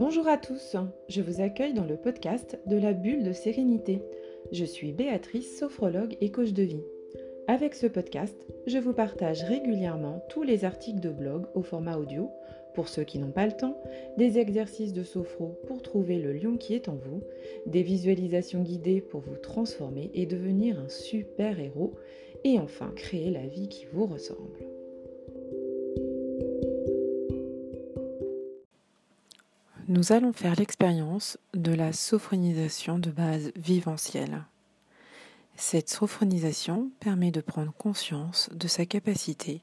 Bonjour à tous, je vous accueille dans le podcast de la bulle de sérénité. Je suis Béatrice, sophrologue et coach de vie. Avec ce podcast, je vous partage régulièrement tous les articles de blog au format audio, pour ceux qui n'ont pas le temps, des exercices de sophro pour trouver le lion qui est en vous, des visualisations guidées pour vous transformer et devenir un super héros, et enfin créer la vie qui vous ressemble. Nous allons faire l'expérience de la sophronisation de base viventielle. Cette sophronisation permet de prendre conscience de sa capacité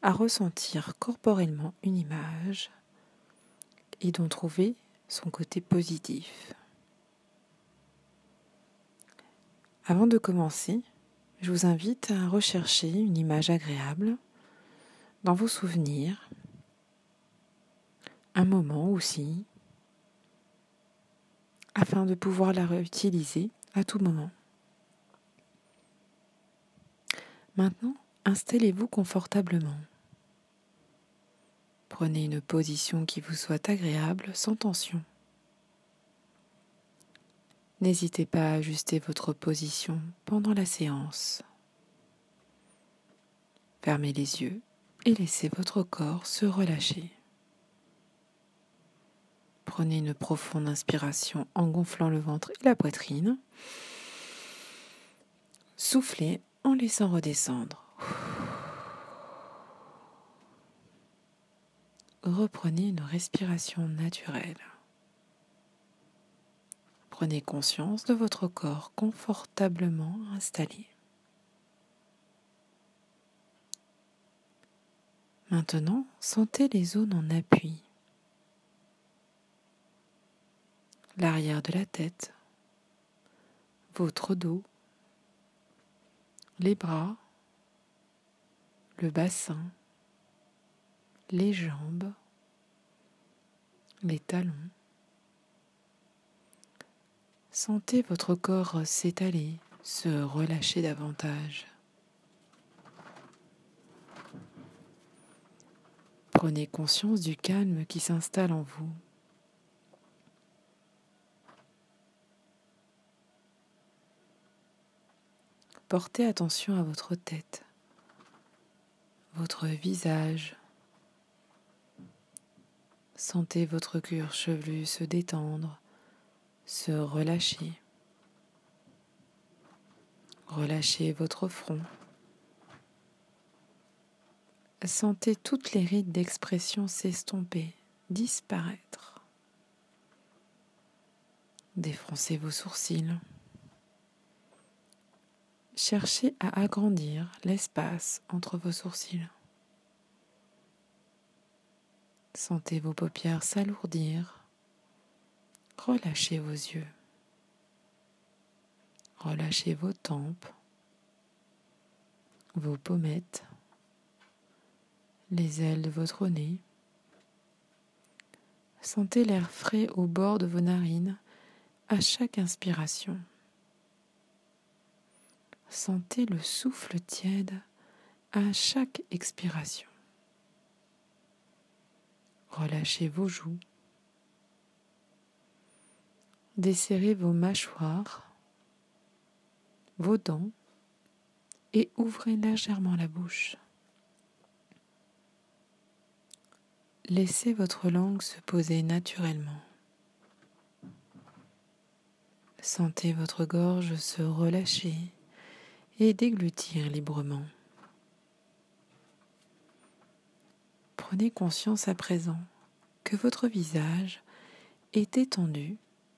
à ressentir corporellement une image et d'en trouver son côté positif. Avant de commencer, je vous invite à rechercher une image agréable dans vos souvenirs un moment aussi, afin de pouvoir la réutiliser à tout moment. Maintenant, installez-vous confortablement. Prenez une position qui vous soit agréable sans tension. N'hésitez pas à ajuster votre position pendant la séance. Fermez les yeux et laissez votre corps se relâcher. Prenez une profonde inspiration en gonflant le ventre et la poitrine. Soufflez en laissant redescendre. Reprenez une respiration naturelle. Prenez conscience de votre corps confortablement installé. Maintenant, sentez les zones en appui l'arrière de la tête, votre dos, les bras, le bassin, les jambes, les talons. Sentez votre corps s'étaler, se relâcher davantage. Prenez conscience du calme qui s'installe en vous. Portez attention à votre tête, votre visage. Sentez votre cuir chevelu se détendre, se relâcher. Relâchez votre front. Sentez toutes les rides d'expression s'estomper, disparaître. Défroncez vos sourcils. Cherchez à agrandir l'espace entre vos sourcils. Sentez vos paupières s'alourdir. Relâchez vos yeux. Relâchez vos tempes, vos pommettes, les ailes de votre nez. Sentez l'air frais au bord de vos narines à chaque inspiration. Sentez le souffle tiède à chaque expiration. Relâchez vos joues. Desserrez vos mâchoires, vos dents et ouvrez légèrement la bouche. Laissez votre langue se poser naturellement. Sentez votre gorge se relâcher et déglutir librement. Prenez conscience à présent que votre visage est étendu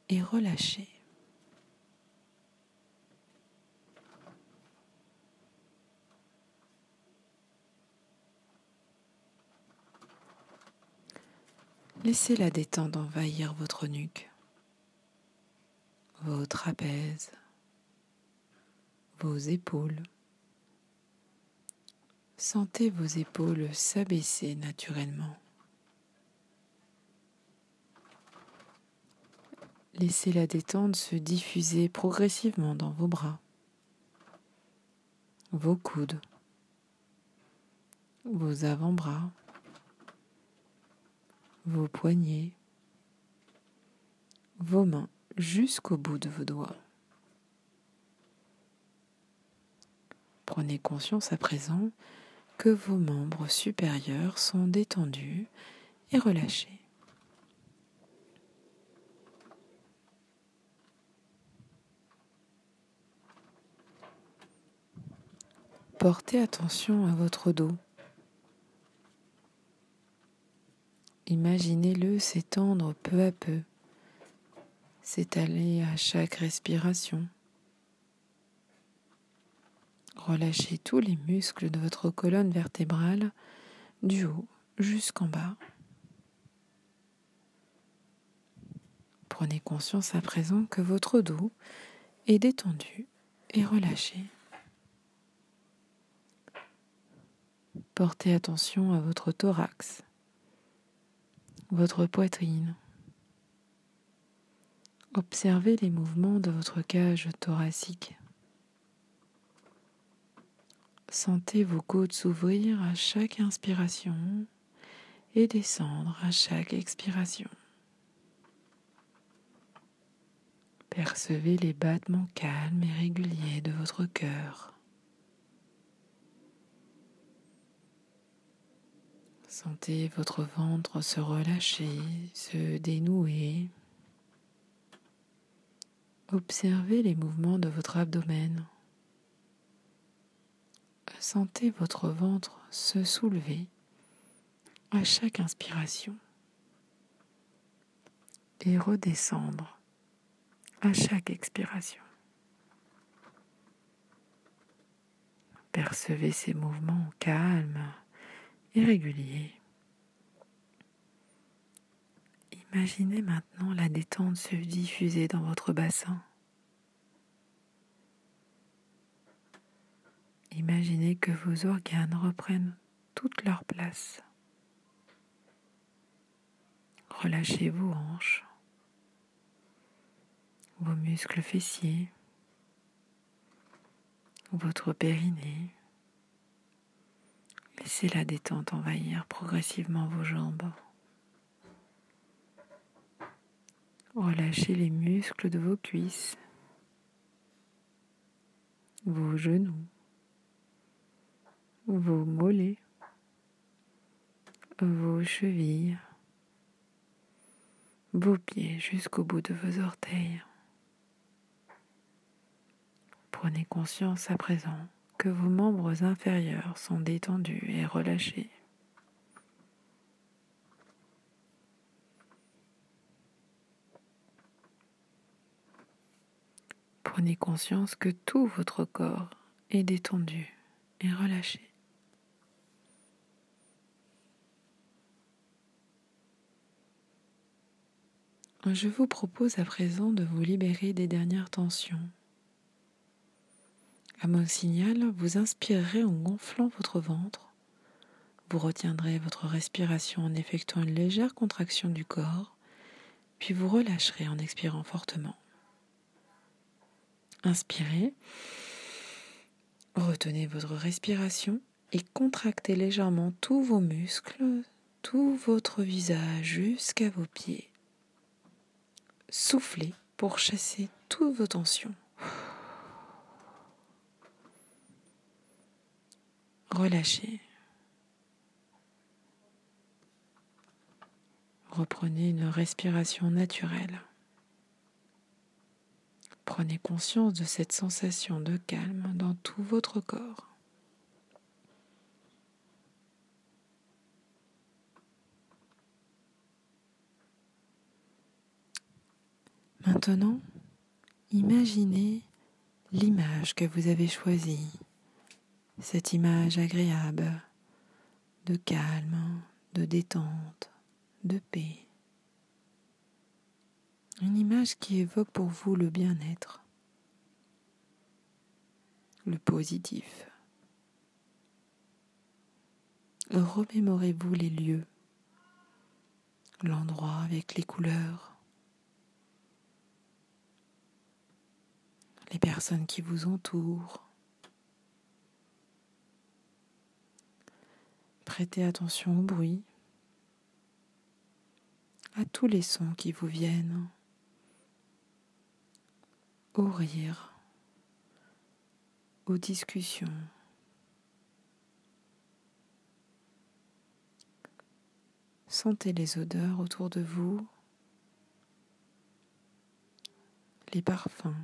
et relâché. Laissez la détente envahir votre nuque, vos trapèzes, vos épaules. Sentez vos épaules s'abaisser naturellement. Laissez la détente se diffuser progressivement dans vos bras, vos coudes, vos avant-bras, vos poignets vos mains jusqu'au bout de vos doigts. Prenez conscience à présent que vos membres supérieurs sont détendus et relâchés. Portez attention à votre dos. Imaginez-le s'étendre peu à peu, s'étaler à chaque respiration. Relâchez tous les muscles de votre colonne vertébrale du haut jusqu'en bas. Prenez conscience à présent que votre dos est détendu et relâché. Portez attention à votre thorax, votre poitrine. Observez les mouvements de votre cage thoracique. Sentez vos côtes s'ouvrir à chaque inspiration et descendre à chaque expiration. Percevez les battements calmes et réguliers de votre cœur. Sentez votre ventre se relâcher, se dénouer. Observez les mouvements de votre abdomen. Sentez votre ventre se soulever à chaque inspiration et redescendre à chaque expiration. Percevez ces mouvements calmes et réguliers. Imaginez maintenant la détente se diffuser dans votre bassin. Que vos organes reprennent toute leur place. Relâchez vos hanches, vos muscles fessiers, votre périnée. Laissez la détente envahir progressivement vos jambes. Relâchez les muscles de vos cuisses, vos genoux, vos mollets, vos chevilles, vos pieds jusqu'au bout de vos orteils. Prenez conscience à présent que vos membres inférieurs sont détendus et relâchés. Prenez conscience que tout votre corps est détendu et relâché. Je vous propose à présent de vous libérer des dernières tensions. À mon signal, vous inspirerez en gonflant votre ventre. Vous retiendrez votre respiration en effectuant une légère contraction du corps, puis vous relâcherez en expirant fortement. Inspirez, retenez votre respiration et contractez légèrement tous vos muscles, tout votre visage jusqu'à vos pieds. Soufflez pour chasser toutes vos tensions. Relâchez. Reprenez une respiration naturelle. Prenez conscience de cette sensation de calme dans tout votre corps. Maintenant, imaginez l'image que vous avez choisie, cette image agréable de calme, de détente, de paix. Une image qui évoque pour vous le bien-être, le positif. Remémorez-vous les lieux, l'endroit avec les couleurs, les personnes qui vous entourent. Prêtez attention au bruit, à tous les sons qui vous viennent aux rires, aux discussions. Sentez les odeurs autour de vous, les parfums.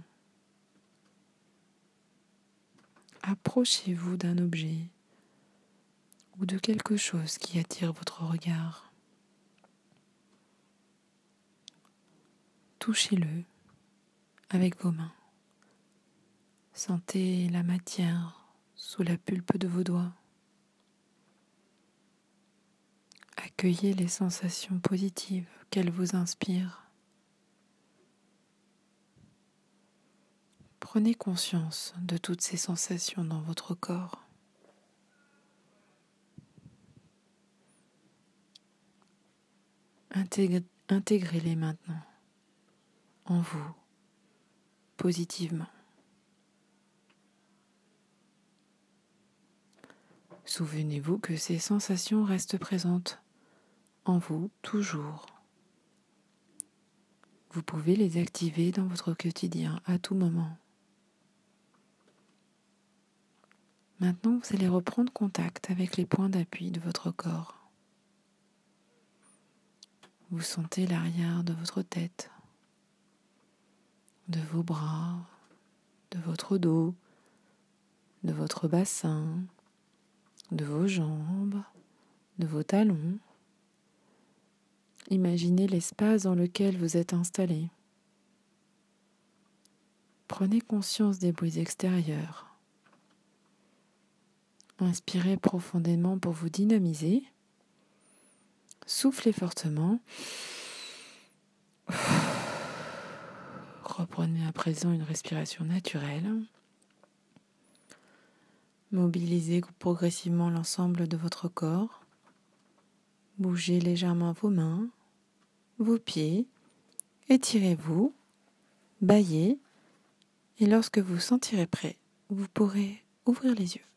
Approchez-vous d'un objet ou de quelque chose qui attire votre regard. Touchez-le avec vos mains. Sentez la matière sous la pulpe de vos doigts. Accueillez les sensations positives qu'elles vous inspirent. Prenez conscience de toutes ces sensations dans votre corps. Intégrez-les maintenant en vous positivement. Souvenez-vous que ces sensations restent présentes en vous toujours. Vous pouvez les activer dans votre quotidien à tout moment. Maintenant, vous allez reprendre contact avec les points d'appui de votre corps. Vous sentez l'arrière de votre tête, de vos bras, de votre dos, de votre bassin, de vos jambes, de vos talons. Imaginez l'espace dans lequel vous êtes installé. Prenez conscience des bruits extérieurs. Inspirez profondément pour vous dynamiser. Soufflez fortement. Reprenez à présent une respiration naturelle. Mobilisez progressivement l'ensemble de votre corps. Bougez légèrement vos mains, vos pieds, étirez-vous, baillez, et lorsque vous sentirez prêt, vous pourrez ouvrir les yeux.